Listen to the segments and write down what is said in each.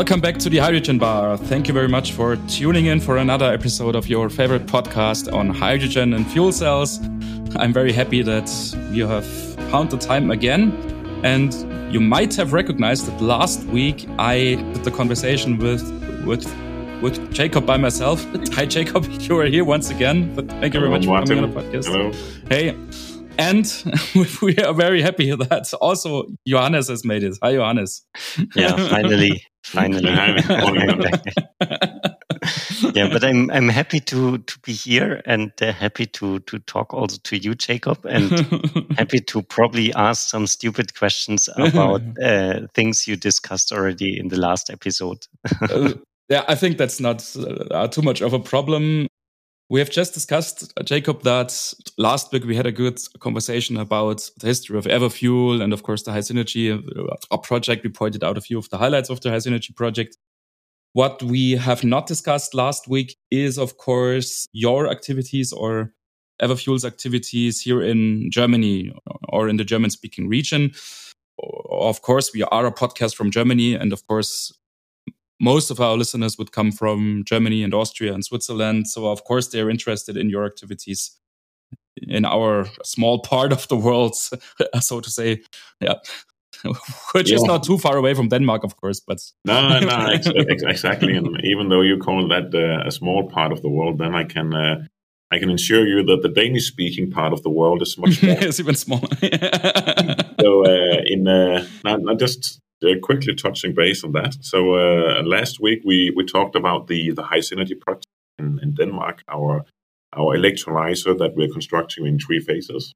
Welcome back to the Hydrogen Bar. Thank you very much for tuning in for another episode of your favorite podcast on hydrogen and fuel cells. I'm very happy that you have found the time again. And you might have recognized that last week I did the conversation with with with Jacob by myself. Hi, Jacob. You are here once again. But thank you very much for coming on the podcast. Hello. Hey. And we are very happy that also Johannes has made it. Hi, Johannes. Yeah, finally, finally. yeah, but I'm I'm happy to to be here and uh, happy to to talk also to you, Jacob, and happy to probably ask some stupid questions about uh, things you discussed already in the last episode. uh, yeah, I think that's not uh, too much of a problem. We have just discussed, uh, Jacob, that last week we had a good conversation about the history of Everfuel and, of course, the HySynergy uh, project. We pointed out a few of the highlights of the HySynergy project. What we have not discussed last week is, of course, your activities or Everfuel's activities here in Germany or in the German speaking region. Of course, we are a podcast from Germany. And of course, most of our listeners would come from Germany and Austria and Switzerland. So, of course, they're interested in your activities in our small part of the world, so to say. Yeah. Which yeah. is not too far away from Denmark, of course, but no, no, exactly. And even though you call that uh, a small part of the world, then I can uh, I can assure you that the Danish-speaking part of the world is much smaller. it's even smaller. so, uh, in uh, not, not just uh, quickly touching base on that. So uh, last week we, we talked about the the HySynergy project in, in Denmark, our our electrolyzer that we're constructing in three phases.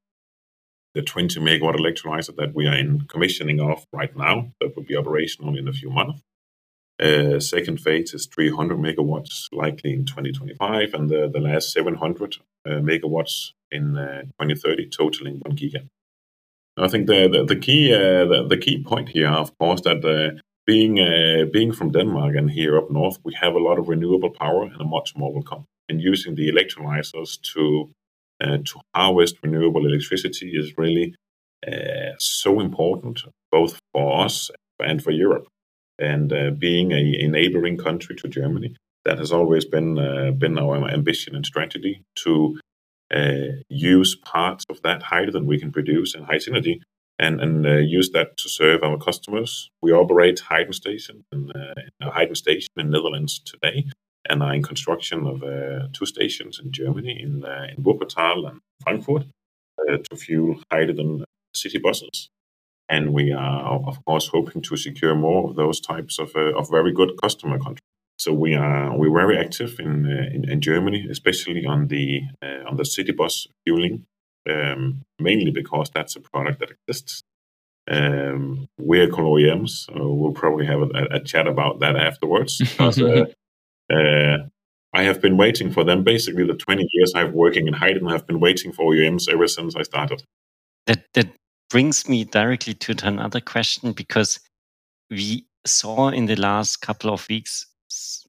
The 20 megawatt electrolyzer that we are in commissioning of right now, that will be operational in a few months. Uh, second phase is 300 megawatts, likely in 2025, and the, the last 700 uh, megawatts in uh, 2030, totaling 1 giga. I think the the, the key uh, the, the, key point here, of course, that uh, being uh, being from Denmark and here up north, we have a lot of renewable power, and much more will come. And using the electrolyzers to uh, to harvest renewable electricity is really uh, so important, both for us and for Europe. And uh, being a, a, neighboring country to Germany, that has always been been our ambition and strategy to uh, use parts of that hydrogen we can produce in HySynergy and, and uh, use that to serve our customers. We operate hydrogen station in, uh, a hydrogen station in Netherlands today and are in construction of uh, two stations in Germany, in, uh, in Wuppertal and Frankfurt, uh, to fuel hydrogen city buses. And we are, of course, hoping to secure more of those types of, of very good customer contracts. So we are we're very active in uh, in, in, Germany, especially on the uh, on the city bus fueling, um, mainly because that's a product that exists. Um, vehicle OEMs, so we'll probably have a, a, chat about that afterwards. Because, uh, uh, I have been waiting for them. Basically, the 20 years I've working in hydrogen, I've been waiting for OEMs ever since I started. That that brings me directly to another question because we saw in the last couple of weeks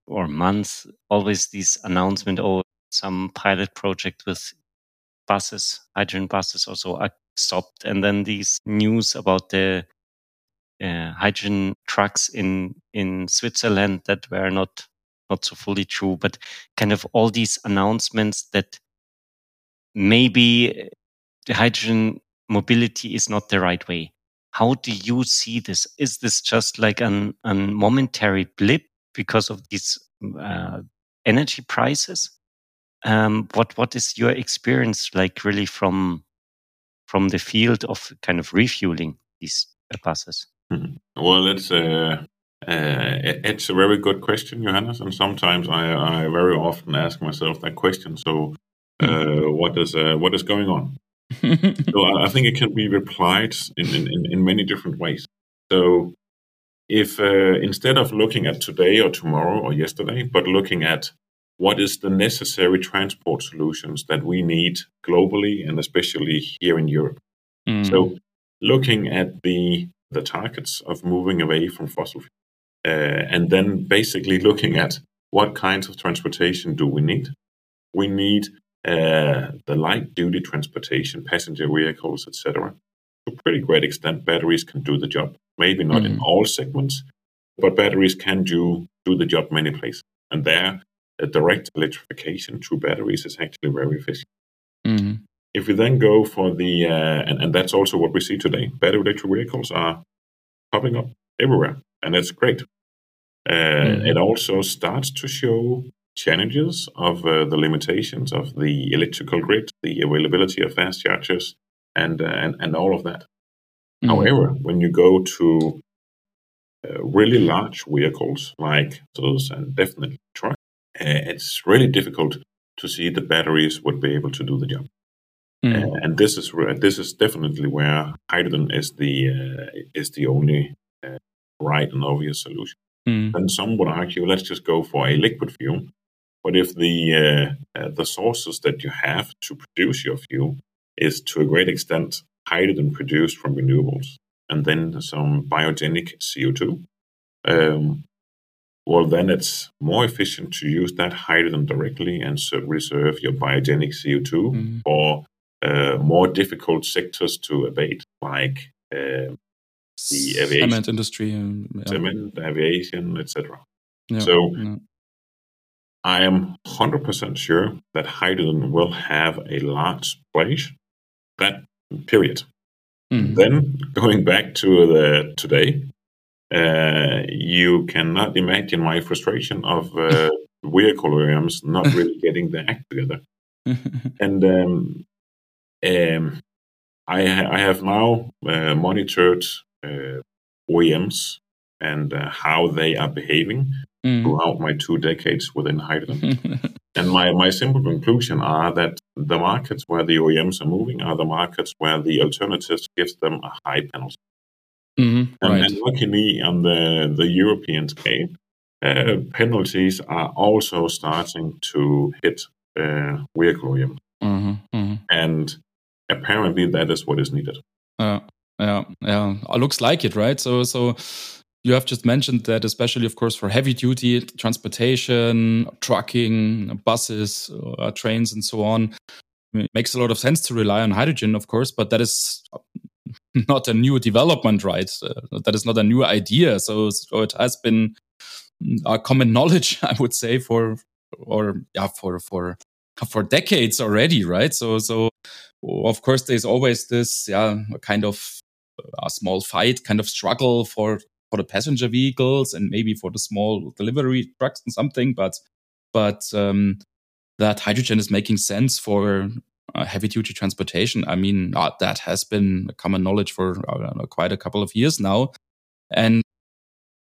or months always these announcement or some pilot project with buses, hydrogen buses also are stopped. And then these news about the uh, hydrogen trucks in, in Switzerland that were not, not so fully true, but kind of all these announcements that maybe the hydrogen mobility is not the right way. How do you see this? Is this just like an, an momentary blip because of these uh, energy prices. Um, what what is your experience like really from from the field of kind of refueling these buses? Mm-hmm. Well, it's a uh, it's a very good question, Johannes, and sometimes I, I very often ask myself that question. So, uh, mm-hmm. what is uh, what is going on? so I think it can be replied in, in, in many different ways. So if uh, instead of looking at today or tomorrow or yesterday, but looking at what is the necessary transport solutions that we need globally and especially here in Europe. Mm. So looking at the the targets of moving away from fossil fuel, uh, and then basically looking at what kinds of transportation do we need. We need uh, the light duty transportation, passenger vehicles, etc. To a pretty great extent, batteries can do the job maybe not mm. in all segments, but batteries can do do the job many places, and there, a direct electrification through batteries is actually very efficient. Mm-hmm. If we then go for the, uh, and, and that's also what we see today, battery electric vehicles are popping up everywhere, and that's great. Uh, mm-hmm. It also starts to show challenges of uh, the limitations of the electrical grid, the availability of fast chargers, and uh, and, and all of that. Mm-hmm. However, when you go to uh, really large vehicles like those and definitely trucks, uh, it's really difficult to see the batteries would be able to do the job. Mm. and this is this is definitely where hydrogen is the uh, is the only uh, right and obvious solution. Mm. And some would argue, let's just go for a liquid fuel. But if the uh, the sources that you have to produce your fuel is to a great extent hydrogen produced from renewables, and then some biogenic CO2, um, well, then it's more efficient to use that hydrogen directly and reserve your biogenic CO2 mm-hmm. for uh, more difficult sectors to abate, like uh, the aviation, cement industry, and, yeah. cement, aviation, etc. Yeah, so. Yeah. I am 100% sure that hydrogen will have a large place. That period. Mm-hmm. Then going back to the today, uh, you cannot imagine my frustration of uh, vehicle OEMs not really getting their act together. and um, um, I, I, have now uh, monitored uh, OEMs and uh, how they are behaving mm. throughout my two decades within hydrogen. and my, my simple conclusion are that the markets where the OEMs are moving are the markets where the alternatives gives them a high penalty. Mm-hmm, and, right. and, luckily, on the, the European scale, uh, penalties are also starting to hit uh, vehicle OEMs. Mm-hmm, mm-hmm. And apparently, that is what is needed. Uh, yeah, yeah, it looks like it, right? So, so you have just mentioned that, especially, of course, for heavy duty transportation, trucking, buses, uh, trains, and so on, it makes a lot of sense to rely on hydrogen, of course, but that is not a new development, right? Uh, that is not a new idea. So, so it has been a common knowledge, I would say, for or yeah, for for for decades already, right? So, so of course, there's always this yeah kind of a small fight, kind of struggle for for the passenger vehicles and maybe for the small delivery trucks and something, but but um, that hydrogen is making sense for uh, heavy duty transportation. I mean, uh, that has been common knowledge for uh, quite a couple of years now. And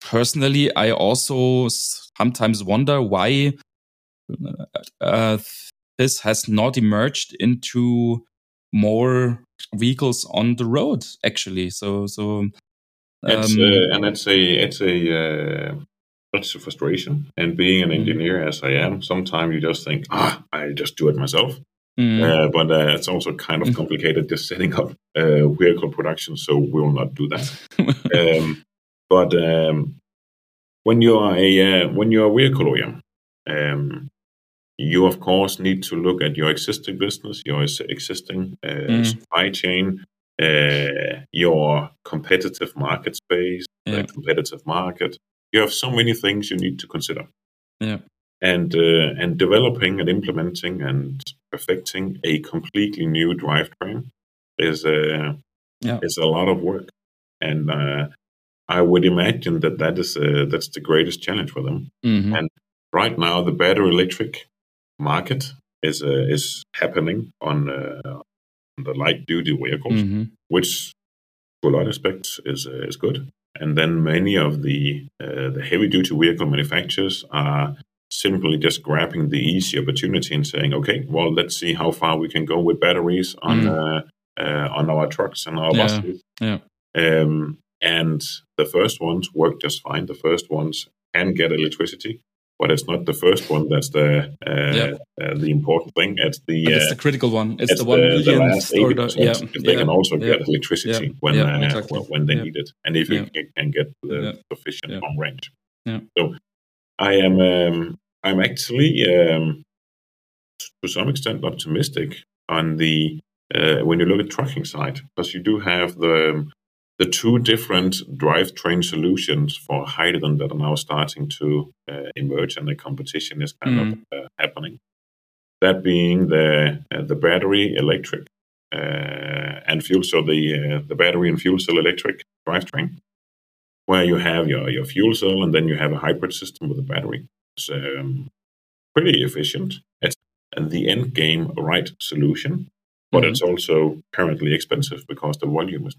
personally, I also sometimes wonder why uh, uh, this has not emerged into more vehicles on the road, actually. So, so it's, um, uh, and it's a it's a uh, that's a frustration. And being an mm-hmm. engineer as I am, sometimes you just think, ah, I just do it myself. Mm. Uh, but uh, it's also kind of mm. complicated just setting up uh, vehicle production, so we will not do that. um, but um, when you are a uh, when you're a vehicle OEM, um, you of course need to look at your existing business, your existing uh, mm. supply chain, uh, your competitive market space, yeah. the competitive market. You have so many things you need to consider. Yeah. And uh, and developing and implementing and perfecting a completely new drivetrain is a uh, yeah. is a lot of work, and uh, I would imagine that that is uh, that's the greatest challenge for them. Mm-hmm. And right now, the battery electric market is uh, is happening on uh, the light duty vehicles, mm-hmm. which to a lot of aspects is uh, is good. And then many of the uh, the heavy duty vehicle manufacturers are simply just grabbing the easy opportunity and saying, okay, well, let's see how far we can go with batteries on mm. uh, uh, on our trucks and our yeah. buses. Yeah. Um, and the first ones work just fine. The first ones can get electricity but it's not the first one that's the uh, uh, the important thing. It's the it's the uh, critical one. It's, it's the one the, the last eighty percent. If they yeah. can also get electricity when uh, exactly. when they need it, and if you can get the sufficient long range. So I am um, I'm actually um, to some extent optimistic on the uh, when you look at trucking side because you do have the the two different drivetrain solutions for hydrogen that are now starting to uh, emerge and the competition is kind mm. of uh, happening. That being the uh, the battery electric uh, and fuel, so the uh, the battery and fuel cell electric drivetrain, where you have your, your fuel cell and then you have a hybrid system with a battery. It's um, pretty efficient. It's the end game right solution, but mm-hmm. it's also currently expensive because the volume is.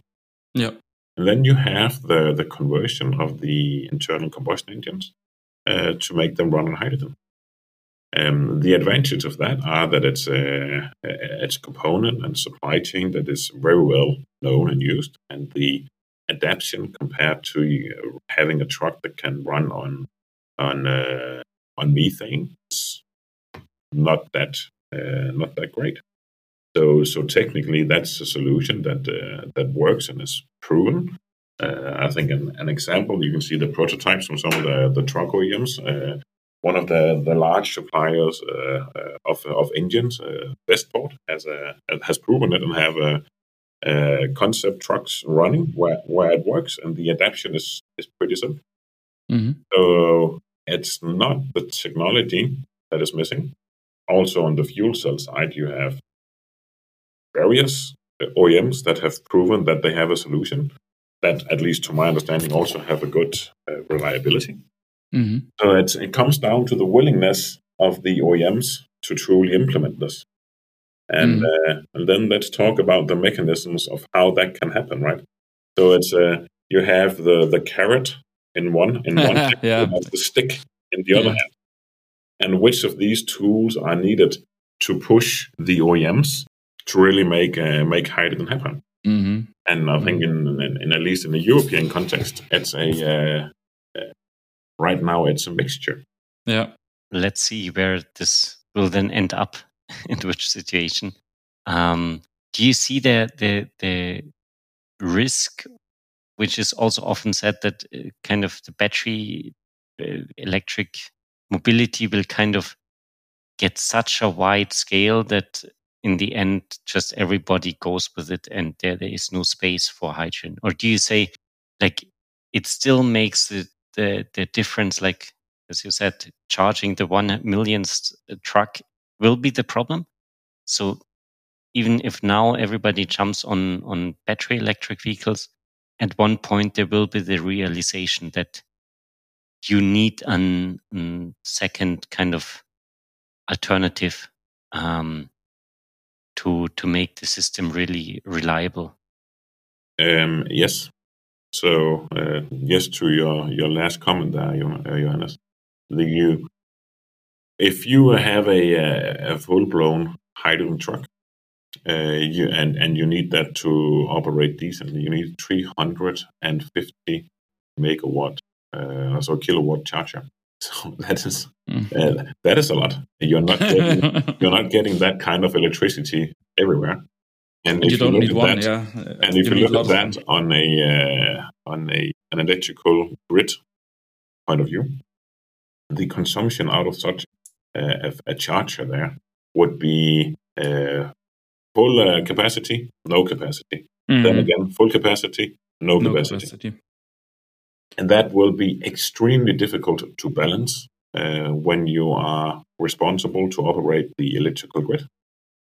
Yeah. And then you have the, the conversion of the internal combustion engines uh, to make them run on hydrogen. Um, the advantages of that are that it's a, it's a component and supply chain that is very well known and used, and the adaptation compared to uh, having a truck that can run on on uh, on methane is not that uh, not that great. So so technically, that's a solution that uh, that works and is proven. Uh, I think an, an, example you can see the prototypes from some of the the truck OEMs. Uh, one of the, the large suppliers of of engines, Westport, has a, has proven it and have a uh, concept trucks running where, where it works, and the adaptation is, is pretty simple. Mm-hmm. So it's not the technology that is missing. Also, on the fuel cell side, you have various OEMs that have proven that they have a solution that, at least to my understanding, also have a good uh, reliability. Mm-hmm. So it comes down to the willingness of the OEMs to truly implement this. And, mm. uh, and then let's talk about the mechanisms of how that can happen, right? So it's uh, you have the, the carrot in one in one hand, yeah. the stick in the yeah. other hand, and which of these tools are needed to push the OEMs to really make uh, make hydrogen happen? Mm-hmm. And I think in, in, in, at least in the European context, it's a uh, uh, right now it's a mixture. Yeah. Let's see where this will then end up in which situation. Um, do you see the the the risk, which is also often said that uh, kind of the battery uh, electric mobility will kind of get such a wide scale that in the end just everybody goes with it and there there is no space for hydrogen or do you say like it still makes the the, the difference like as you said charging the one millionth truck will be the problem. So even if now everybody jumps on, on battery electric vehicles, at one point there will be the realization that you need a second kind of alternative um, to to make the system really reliable. Um, yes. So uh, yes to your your last comment there, uh, Johannes. The, you if you have a, a full blown hydrogen truck, uh, you, and and you need that to operate decently, you need 350 megawatt, uh, so kilowatt charger. So that is mm. uh, that is a lot. You're not getting, you're not getting that kind of electricity everywhere. And if you, you look at one, that, yeah. and if you, you look at that on a uh, on a an electrical grid point of view, the consumption out of such a, a charger there would be uh, full uh, capacity, no capacity. Mm-hmm. Then again, full capacity, no, no capacity. capacity. And that will be extremely difficult to balance uh, when you are responsible to operate the electrical grid.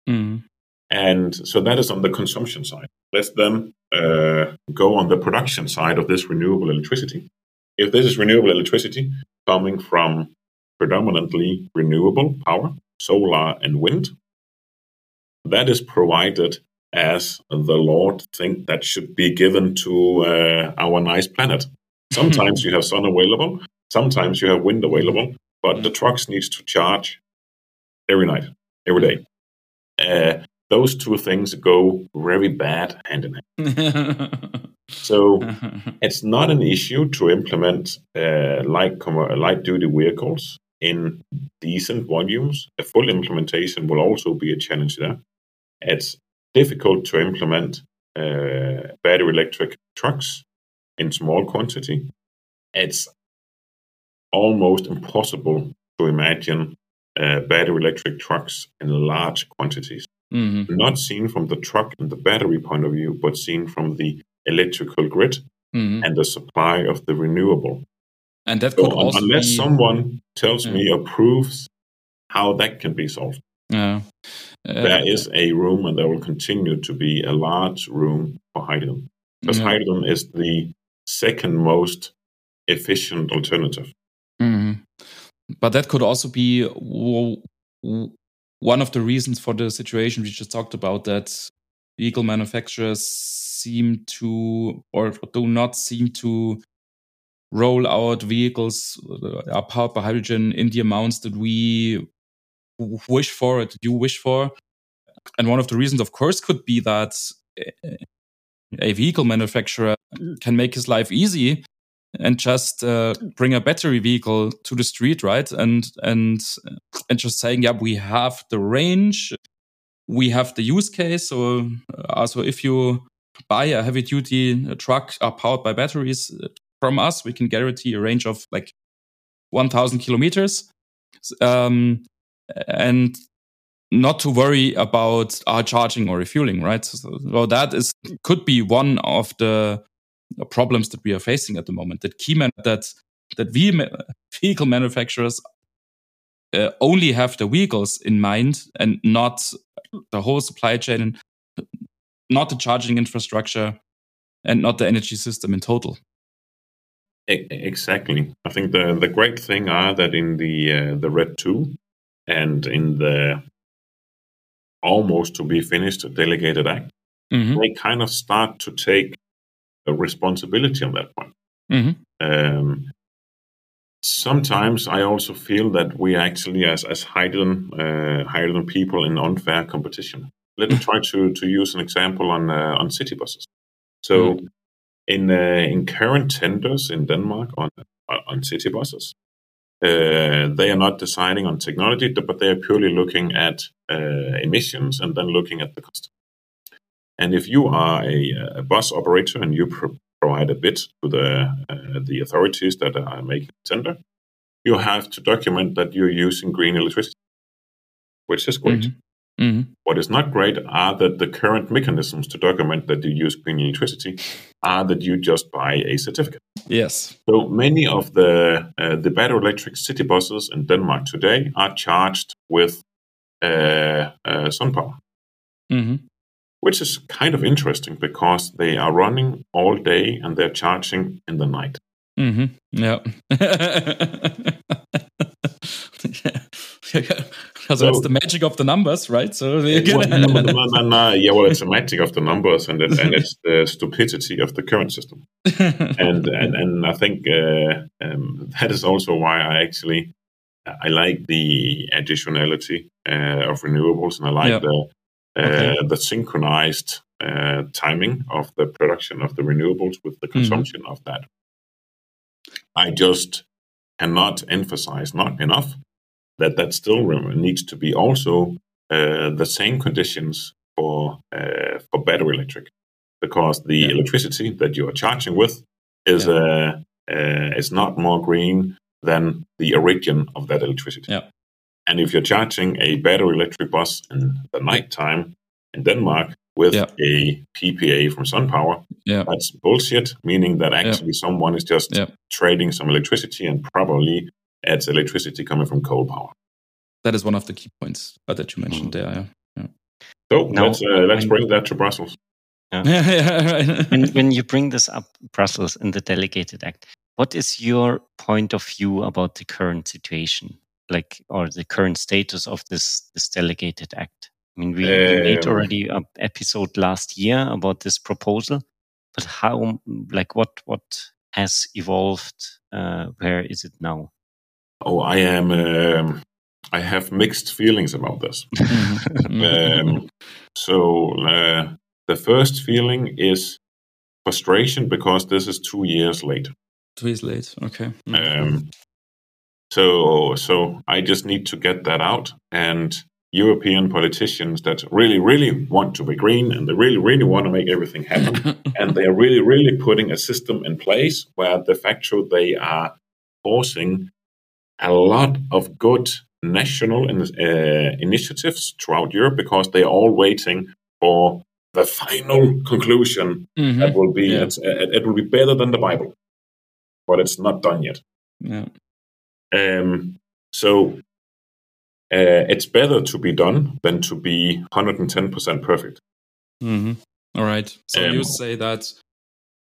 Mm-hmm. And so that is on the consumption side. Let's then uh, go on the production side of this renewable electricity. If this is renewable electricity coming from predominantly renewable power, solar and wind. That is provided as the Lord think that should be given to uh, our nice planet. Sometimes you have sun available, sometimes you have wind available, but the trucks needs to charge every night, every day. Uh, those two things go very bad hand in hand. so it's not an issue to implement uh, light light duty vehicles in decent volumes. A full implementation will also be a challenge there. It's difficult to implement uh, battery electric trucks in small quantity. It's almost impossible to imagine uh, battery electric trucks in large quantities. Mm-hmm. Not seen from the truck and the battery point of view, but seen from the electrical grid Mhm. and the supply of the renewable. And that could un- also unless be, someone tells Yeah. me or proves how that can be solved, Yeah. Uh, there is a room and there will continue to be a large room for hydrogen. Because yeah. hydrogen is the second most efficient alternative. Mhm. But that could also be w- w- one of the reasons for the situation we just talked about that vehicle manufacturers seem to or do not seem to roll out vehicles are powered by hydrogen in the amounts that we wish for, that you wish for. And one of the reasons, of course, could be that uh, a vehicle manufacturer can make his life easy and just uh, bring a battery vehicle to the street, right? And and and just saying, yeah, we have the range, we have the use case. So, uh, so if you buy a heavy duty truck uh, powered by batteries uh, from us, we can guarantee a range of like 1,000 kilometers, um, and not to worry about our charging or refueling, right? So, so that is could be one of the problems that we are facing at the moment. That key man that that we vehicle manufacturers uh, only have the vehicles in mind and not the whole supply chain, and not the charging infrastructure, and not the energy system in total. Exactly. I think the the great thing are that in the uh, the RED II and in the almost to be finished delegated act, Mhm. they kind of start to take responsibility on that point. Mhm. Um, sometimes I also feel that we actually, as as hydrogen uh, hydrogen people, in unfair competition. Let me try to to use an example on uh, on city buses. So, in uh, in current tenders in Denmark on on city buses, uh, they are not deciding on technology, but they are purely looking at uh, emissions and then looking at the cost. And if you are a, a bus operator and you pro- provide a bid to the uh, the authorities that are making the tender, you have to document that you're using green electricity, which is great. Mhm. Mhm. What is not great are that the current mechanisms to document that you use green electricity are that you just buy a certificate. Yes. So many of the uh, the battery electric city buses in Denmark today are charged with uh, uh, sun power, Mhm. Which is kind of interesting because they are running all day and they're charging in the night. Mhm. Yeah. so So- that's the magic of the numbers, right? So Well, no, no, no, no, yeah, well, it's the magic of the numbers and it, and it's the stupidity of the current system. and and and I think uh, um, that is also why I actually I like the additionality uh, of renewables, and I like Yeah. the Okay. the synchronized uh, timing of the production of the renewables with the consumption of that. I just cannot emphasize not enough that that still needs to be also uh, the same conditions for uh, for battery electric, because the Yeah. electricity that you are charging with is uh, uh, is not more green than the origin of that electricity. Yeah. And if you're charging a battery electric bus in the nighttime in Denmark with Yeah. a PPA from SunPower, yeah. that's bullshit, meaning that actually someone is just Yeah. trading some electricity and probably adds electricity coming from coal power. That is one of the key points uh, that you mentioned there. Yeah. So Now, let's uh, let's bring that to Brussels. yeah, yeah, when, when you bring this up, Brussels, in the Delegated Act, what is your point of view about the current situation, like, or the current status of this this Delegated Act? I mean, we, we made Um, already an episode last year about this proposal, but how, like, what what has evolved? Uh, where is it now? Oh, I am. Um, I have mixed feelings about this. Mhm. Um, so uh, the first feeling is frustration because this is two years late. Two years late. Okay. Um, so so I just need to get that out and. European politicians that really, really want to be green and they really, really want to make everything happen. and they are really, really putting a system in place where de facto they are forcing a lot of good national in, uh, initiatives throughout Europe because they are all waiting for the final conclusion Mhm. that will be Yeah. it, it will be better than the Bible, but it's not done yet. Yeah. Um, so uh, it's better to be done than to be 110% perfect. hmm All right. So you Um, say that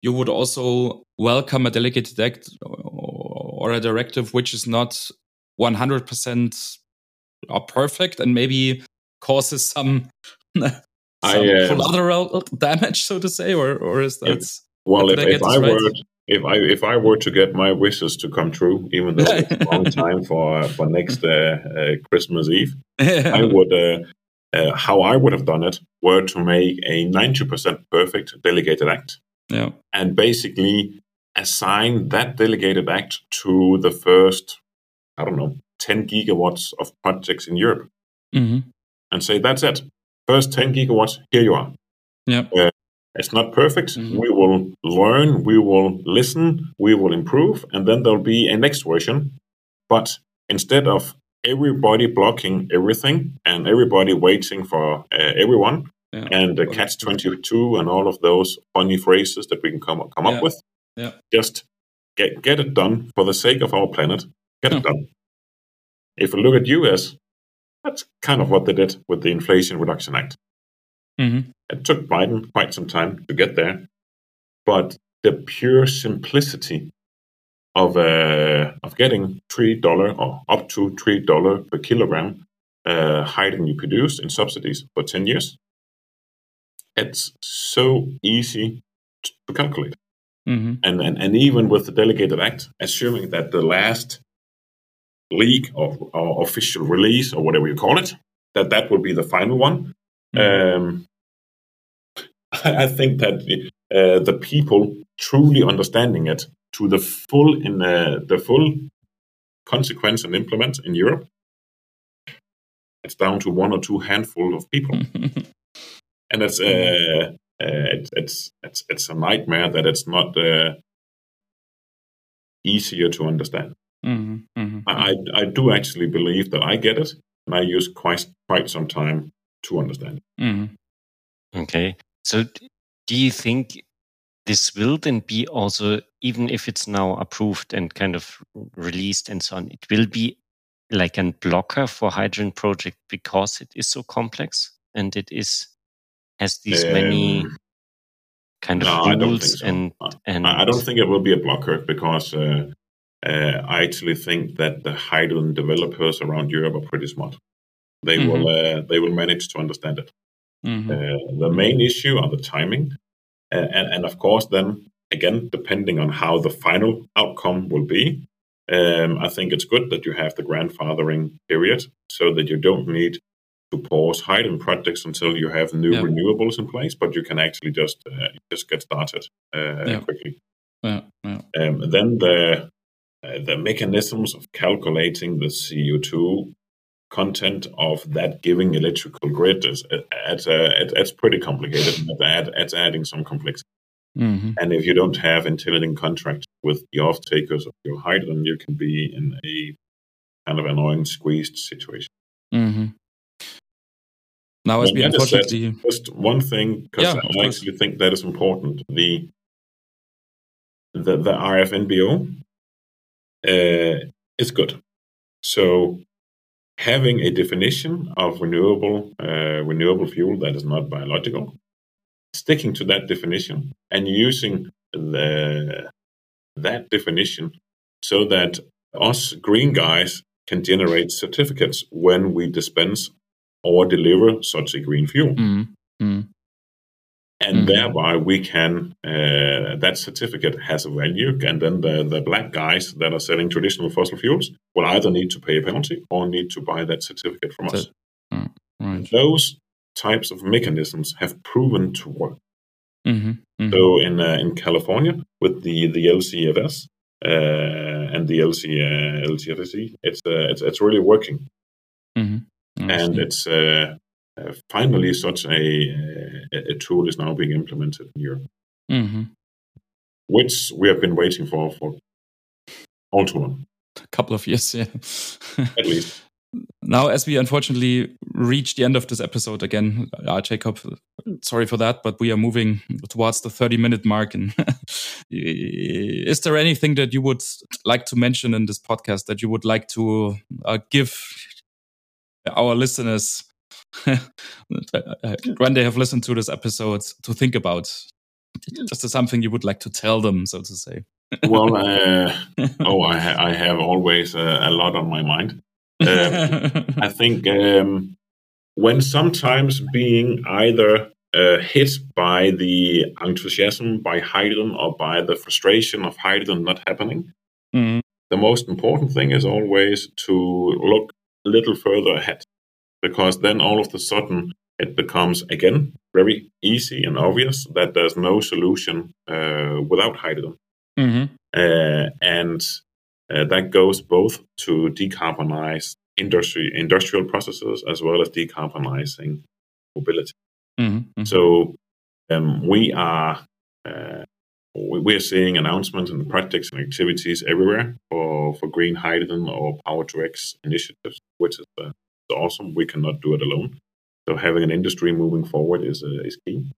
you would also welcome a delegated act or a directive which is not 100% or perfect and maybe causes some, some I, uh, collateral damage, so to say, or or is that? Well, if, I if get I right? were if I if I were to get my wishes to come true, even though it's a long time for for next uh, uh, Christmas Eve, I would uh, uh, how I would have done it were to make a ninety percent perfect delegated act yeah. and basically assign that delegated act to the first I don't know ten gigawatts of projects in Europe hmm and say that's it. First ten gigawatts, here you are. Yeah. It's not perfect. Mhm. We will learn, we will listen, we will improve, and then there'll be a next version. But instead of everybody blocking everything and everybody waiting for uh, everyone Yeah. and the catch 22 and all of those funny phrases that we can come, come Yeah. up with, Yeah. just get, get it done for the sake of our planet. Get it done. If we look at US, that's kind of what they did with the Inflation Reduction Act. Hmm It took Biden quite some time to get there, but the pure simplicity of uh, of getting three dollar or up to three dollar per kilogram uh, hydrogen you produce in subsidies for ten years, it's so easy to calculate. hmm And, and and even with the delegated act, assuming that the last leak or, or official release or whatever you call it, that that will be the final one. Um, I think that uh, the people truly understanding it to the full in uh, the full consequence and implement in Europe, it's down to one or two handful of people, and it's uh, uh, it's, it's it's it's a nightmare that it's not uh, easier to understand. hmm hmm I, I I do actually believe that I get it, and I use quite quite some time to understand. it. hmm Okay. So do you think this will then be also, even if it's now approved and kind of released and so on, it will be like a blocker for hydrogen project because it is so complex and it is has these many Um, kind of no, I don't think rules so. and and I I don't think it will be a blocker because uh, uh, I actually think that the hydrogen developers around Europe are pretty smart. They will uh, they will manage to understand it. hmm Uh, the main issue are the timing, uh, and and of course then again depending on how the final outcome will be. Um, I think it's good that you have the grandfathering period so that you don't need to pause hydrogen projects until you have new Yeah. renewables in place, but you can actually just uh, just get started uh, Yeah. quickly. Yeah. Um, then the uh, the mechanisms of calculating the CO2 content of that giving electrical grid is uh, it's, uh, it, it's pretty complicated. It's, add, it's adding some complexity. hmm And if you don't have intelligent contract with the off takers of your hydrogen, you can be in a kind of annoying squeezed situation. hmm Now, as we that is that. unfortunately, Just one thing, because Yeah, I actually think that is important. The the, the RFNBO uh, is good. So having a definition of renewable uh, renewable fuel that is not biological, sticking to that definition and using the that definition so that us green guys can generate certificates when we dispense or deliver such a green fuel. Mm mm and Mhm. thereby we can uh, that certificate has a value. And then the, the black guys that are selling traditional fossil fuels will either need to pay a penalty or need to buy that certificate from us. So- right. those types of mechanisms have proven to work. Hmm hmm so in uh, in california with the the lcfs uh, and the LC, uh, LCFSE, it's, uh, it's it's really working, hmm and it's uh, uh, finally such a, a a tool is now being implemented in Europe. hmm which we have been waiting for for all too long, a couple of years, yeah. at least. now, as we unfortunately reach the end of this episode again, uh, Jacob, sorry for that, but we are moving towards the 30 minute mark. And is there anything that you would like to mention in this podcast that you would like to uh, give our listeners when they have listened to this episode to think about? Just something you would like to tell them, so to say. well, uh, oh, I, ha I, have always uh, a lot on my mind. Uh, I think um, when sometimes being either uh, hit by the enthusiasm by hydrogen or by the frustration of hydrogen not happening, mm-hmm. the most important thing is always to look a little further ahead because then all of a sudden it becomes again very easy and obvious that there's no solution uh, without hydrogen. Mm-hmm. Uh, and uh, that goes both to decarbonize industry industrial processes as well as decarbonizing mobility. Mm-hmm. Mm-hmm. So um, we are uh, we are seeing announcements and projects and activities everywhere for, for green hydrogen or power to X initiatives, which is uh, awesome. We cannot do it alone. So having an industry moving forward is uh, is key.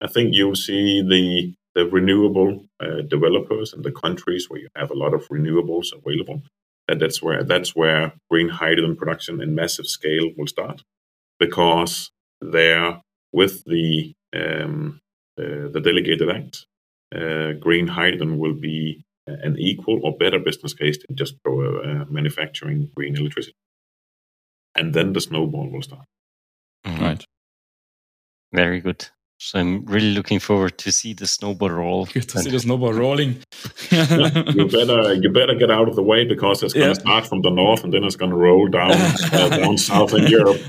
I think you'll see the the renewable uh, developers in the countries where you have a lot of renewables available. And that's where that's where green hydrogen production in massive scale will start, because there with the um, uh, the delegated act, uh, green hydrogen will be an equal or better business case than just uh, manufacturing green electricity. And then the snowball will start. Mm-hmm. Right. Very good. So I'm really looking forward to see the snowball roll. Good to see the snowball rolling. you better you better get out of the way because it's going to yeah. start from the north and then it's going to roll down uh, down south in Europe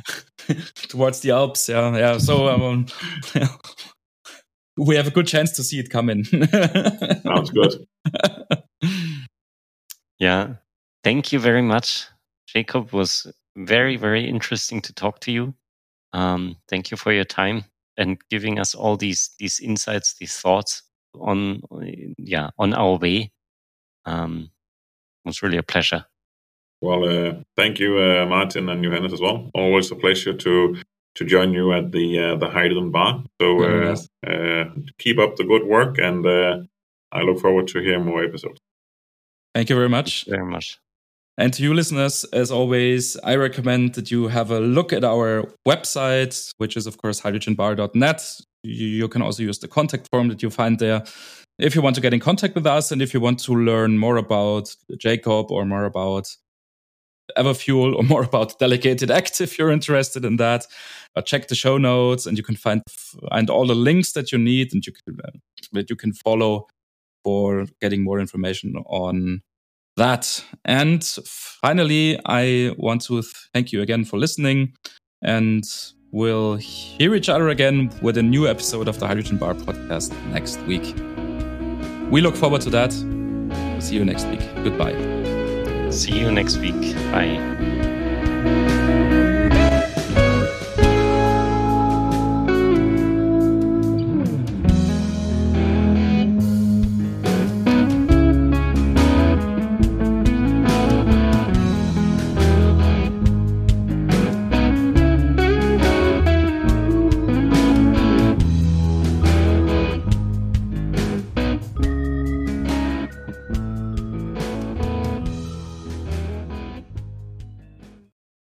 towards the Alps. Yeah, yeah. So um, we have a good chance to see it coming. Sounds good. yeah, thank you very much, Jacob. Was very very interesting to talk to you. Um, thank you for your time and giving us all these these insights, these thoughts on yeah on our way. Um, it was really a pleasure. Well, uh, thank you, uh, Martin and Johannes as well. Always a pleasure to to join you at the uh, the Hydrogen Bar. So uh, uh, keep up the good work, and uh, I look forward to hear more episodes. Thank you very much. very much. And to you listeners, as always, I recommend that you have a look at our website, which is, of course, hydrogenbar.net. You can also use the contact form that you find there. If you want to get in contact with us and if you want to learn more about Jacob or more about Everfuel or more about Delegated Act if you're interested in that, uh, check the show notes and you can find find all the links that you need and you can, that you can follow for getting more information on that. And finally, I want to thank you again for listening. And we'll hear each other again with a new episode of the Hydrogen Bar podcast next week. We look forward to that. see you next week. Goodbye. See you next week. Bye.